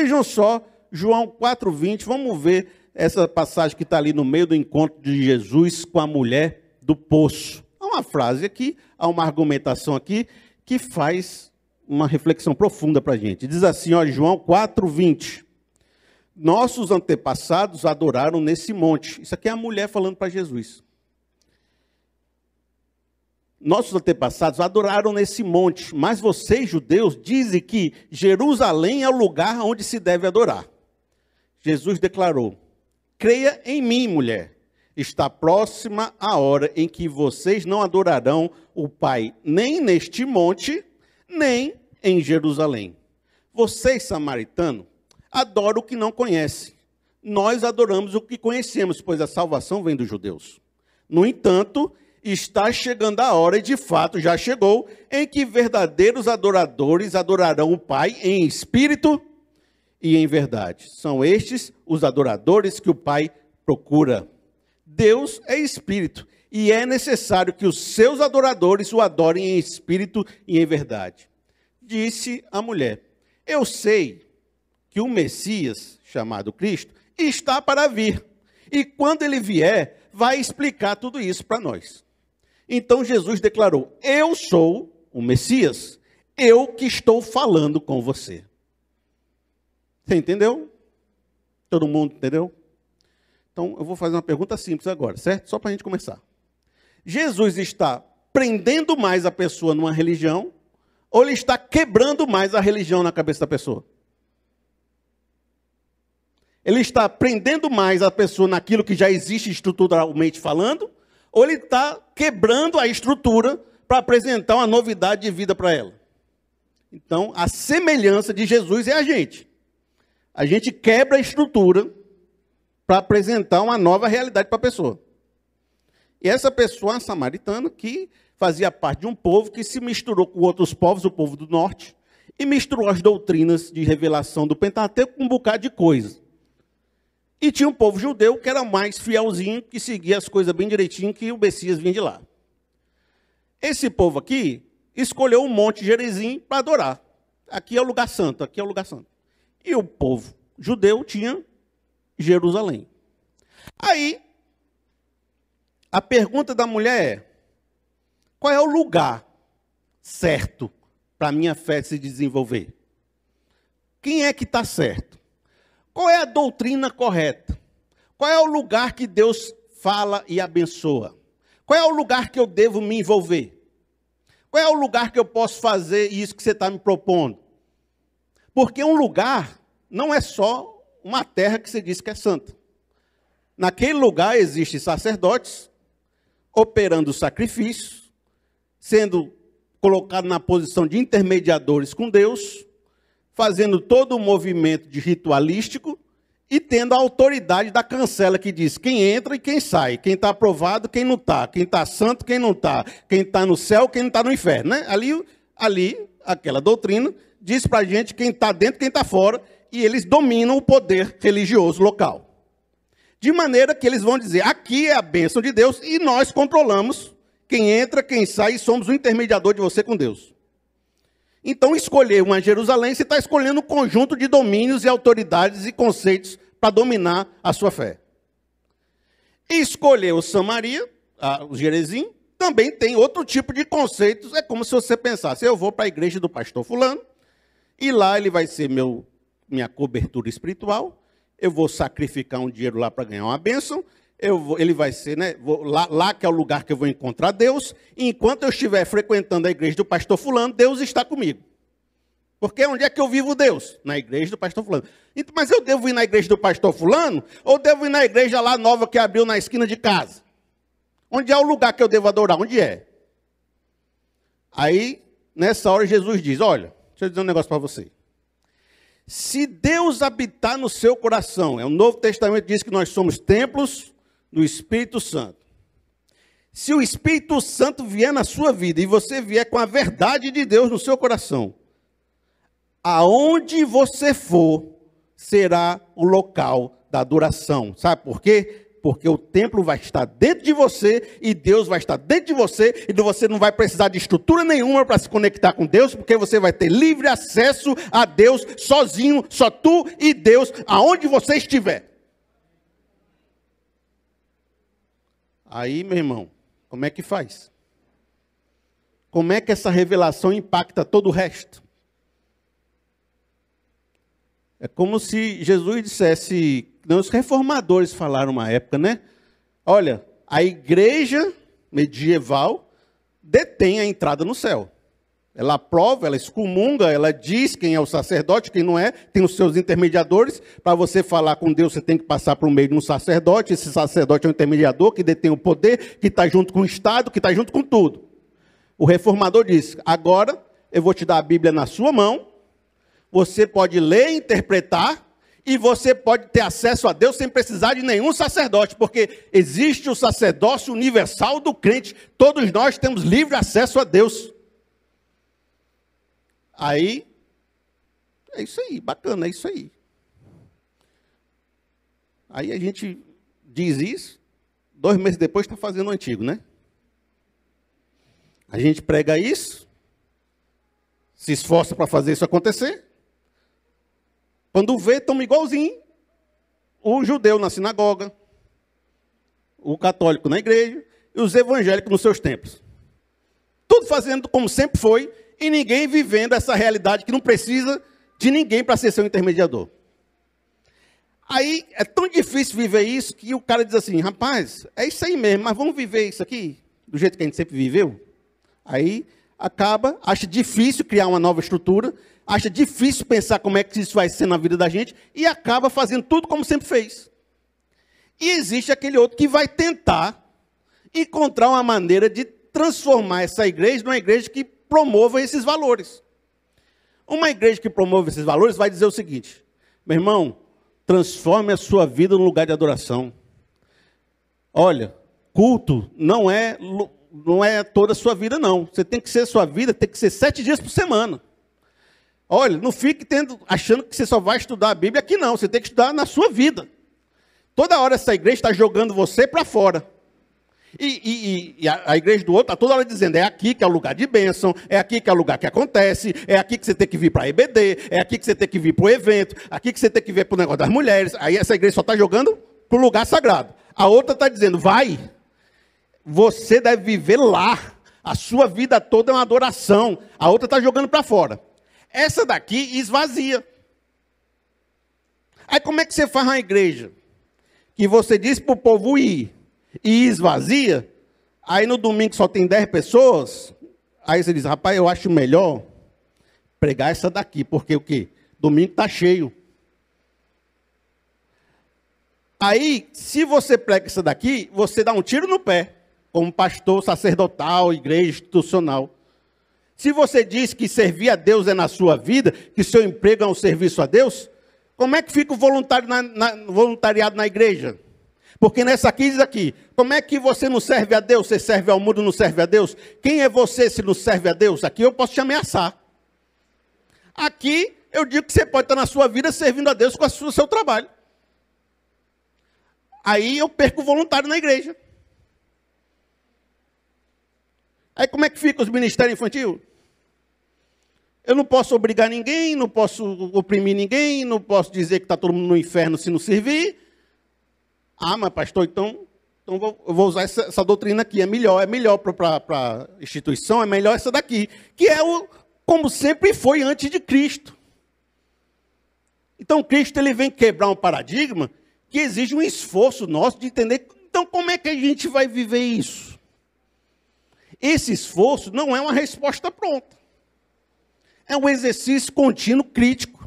Vejam só, João 4,20, vamos ver essa passagem que está ali no meio do encontro de Jesus com a mulher do poço. Há uma frase aqui, há uma argumentação aqui que faz uma reflexão profunda para a gente. Diz assim, ó, João 4,20. Nossos antepassados adoraram nesse monte. Isso aqui é a mulher falando para Jesus. Nossos antepassados adoraram nesse monte, mas vocês, judeus, dizem que Jerusalém é o lugar onde se deve adorar. Jesus declarou: Creia em mim, mulher. Está próxima a hora em que vocês não adorarão o Pai nem neste monte, nem em Jerusalém. Vocês, samaritanos, adoram o que não conhecem. Nós adoramos o que conhecemos, pois a salvação vem dos judeus. No entanto, está chegando a hora, e de fato já chegou, em que verdadeiros adoradores adorarão o Pai em espírito e em verdade. São estes os adoradores que o Pai procura. Deus é espírito e é necessário que os seus adoradores o adorem em espírito e em verdade. Disse a mulher: Eu sei que o Messias, chamado Cristo, está para vir. E quando ele vier, vai explicar tudo isso para nós. Então Jesus declarou: Eu sou o Messias, eu que estou falando com você. Você entendeu? Todo mundo entendeu? Então eu vou fazer uma pergunta simples agora, certo? Só para a gente começar. Jesus está prendendo mais a pessoa numa religião ou ele está quebrando mais a religião na cabeça da pessoa? Ele está prendendo mais a pessoa naquilo que já existe estruturalmente falando ou ele está quebrando a estrutura para apresentar uma novidade de vida para ela. Então, a semelhança de Jesus é a gente. A gente quebra a estrutura para apresentar uma nova realidade para a pessoa. E essa pessoa, a samaritana, que fazia parte de um povo que se misturou com outros povos, o povo do norte, e misturou as doutrinas de revelação do Pentateuco com um bocado de coisa. E tinha um povo judeu que era mais fielzinho, que seguia as coisas bem direitinho, que o Messias vinha de lá. Esse povo aqui escolheu um monte Gerizim para adorar. Aqui é o lugar santo, aqui é o lugar santo. E o povo judeu tinha Jerusalém. Aí, a pergunta da mulher é: qual é o lugar certo para minha fé se desenvolver? Quem é que está certo? Qual é a doutrina correta? Qual é o lugar que Deus fala e abençoa? Qual é o lugar que eu devo me envolver? Qual é o lugar que eu posso fazer isso que você está me propondo? Porque um lugar não é só uma terra que você diz que é santa. Naquele lugar existem sacerdotes operando sacrifícios, sendo colocados na posição de intermediadores com Deus, fazendo todo o movimento de ritualístico e tendo a autoridade da cancela que diz quem entra e quem sai, quem está aprovado, quem não está, quem está santo, quem não está, quem está no céu, quem não está no inferno. Né? Ali, ali, aquela doutrina diz para a gente quem está dentro, quem está fora, e eles dominam o poder religioso local. De maneira que eles vão dizer, aqui é a bênção de Deus e nós controlamos quem entra, quem sai e somos o intermediador de você com Deus. Então, escolher uma Jerusalém, você está escolhendo um conjunto de domínios e autoridades e conceitos para dominar a sua fé. escolher o Samaria, o Jerezim, também tem outro tipo de conceitos. É como se você pensasse, eu vou para a igreja do pastor fulano, e lá ele vai ser meu, minha cobertura espiritual, eu vou sacrificar um dinheiro lá para ganhar uma bênção, Vou, ele vai ser, né? Vou, lá, lá, que é o lugar que eu vou encontrar Deus. E enquanto eu estiver frequentando a igreja do pastor Fulano, Deus está comigo. Porque onde é que eu vivo Deus? Na igreja do pastor Fulano. Então, mas eu devo ir na igreja do pastor Fulano? Ou devo ir na igreja lá nova que abriu na esquina de casa? Onde é o lugar que eu devo adorar? Onde é? Aí, nessa hora, Jesus diz: Olha, deixa eu dizer um negócio para você. Se Deus habitar no seu coração, é o Novo Testamento diz que nós somos templos do Espírito Santo. Se o Espírito Santo vier na sua vida e você vier com a verdade de Deus no seu coração, aonde você for, será o local da adoração. Sabe por quê? Porque o templo vai estar dentro de você e Deus vai estar dentro de você e você não vai precisar de estrutura nenhuma para se conectar com Deus, porque você vai ter livre acesso a Deus sozinho, só tu e Deus, aonde você estiver. Aí, meu irmão, como é que faz? Como é que essa revelação impacta todo o resto? É como se Jesus dissesse os reformadores falaram uma época, né? Olha, a igreja medieval detém a entrada no céu. Ela aprova, ela excomunga, ela diz quem é o sacerdote, quem não é, tem os seus intermediadores. Para você falar com Deus, você tem que passar por meio de um sacerdote. Esse sacerdote é um intermediador que detém o poder, que está junto com o Estado, que está junto com tudo. O reformador diz: agora eu vou te dar a Bíblia na sua mão, você pode ler e interpretar, e você pode ter acesso a Deus sem precisar de nenhum sacerdote, porque existe o sacerdócio universal do crente. Todos nós temos livre acesso a Deus. Aí, é isso aí, bacana, é isso aí. Aí a gente diz isso, dois meses depois está fazendo o antigo, né? A gente prega isso, se esforça para fazer isso acontecer, quando vê, estamos igualzinho o judeu na sinagoga, o católico na igreja e os evangélicos nos seus templos. Tudo fazendo como sempre foi e ninguém vivendo essa realidade que não precisa de ninguém para ser seu intermediador. Aí é tão difícil viver isso que o cara diz assim: rapaz, é isso aí mesmo, mas vamos viver isso aqui do jeito que a gente sempre viveu? Aí acaba, acha difícil criar uma nova estrutura, acha difícil pensar como é que isso vai ser na vida da gente e acaba fazendo tudo como sempre fez. E existe aquele outro que vai tentar encontrar uma maneira de transformar essa igreja numa igreja que promova esses valores. Uma igreja que promove esses valores vai dizer o seguinte: meu irmão, transforme a sua vida num lugar de adoração. Olha, culto não é não é toda a sua vida, não. Você tem que ser sua vida, tem que ser sete dias por semana. Olha, não fique tendo, achando que você só vai estudar a Bíblia aqui, não. Você tem que estudar na sua vida. Toda hora essa igreja está jogando você para fora. E, e, e a, a, igreja do outro está toda hora dizendo: é aqui que é o lugar de bênção, é aqui que é o lugar que acontece, é aqui que você tem que vir para a EBD, é aqui que você tem que vir para o evento, aqui que você tem que vir para o negócio das mulheres. Aí essa igreja só está jogando para o lugar sagrado. A outra está dizendo: vai, você deve viver lá. A sua vida toda é uma adoração. A outra está jogando para fora. Essa daqui esvazia. Aí como é que você faz uma igreja? Que você diz para o povo ir e esvazia, aí no domingo só tem 10 pessoas, aí você diz, rapaz, eu acho melhor pregar essa daqui, porque o quê? Domingo está cheio. Aí, se você prega essa daqui, você dá um tiro no pé, como pastor sacerdotal, igreja institucional. Se você diz que servir a Deus é na sua vida, que seu emprego é um serviço a Deus, como é que fica o voluntário na, na, voluntariado na igreja? Porque nessa aqui diz aqui, como é que você não serve a Deus, você serve ao mundo, não serve a Deus? Quem é você se não serve a Deus? Aqui eu posso te ameaçar. Aqui eu digo que você pode estar na sua vida servindo a Deus com o seu trabalho. Aí eu perco o voluntário na igreja. Aí como é que fica os ministérios infantil? Eu não posso obrigar ninguém, não posso oprimir ninguém, não posso dizer que está todo mundo no inferno se não servir. Ah, mas pastor, então, então vou, eu vou usar essa, essa, doutrina aqui, é melhor, é melhor para a instituição, é melhor essa daqui, que é o como sempre foi antes de Cristo. Então Cristo ele vem quebrar um paradigma que exige um esforço nosso de entender. Então como é que a gente vai viver isso? Esse esforço não é uma resposta pronta é um exercício contínuo crítico.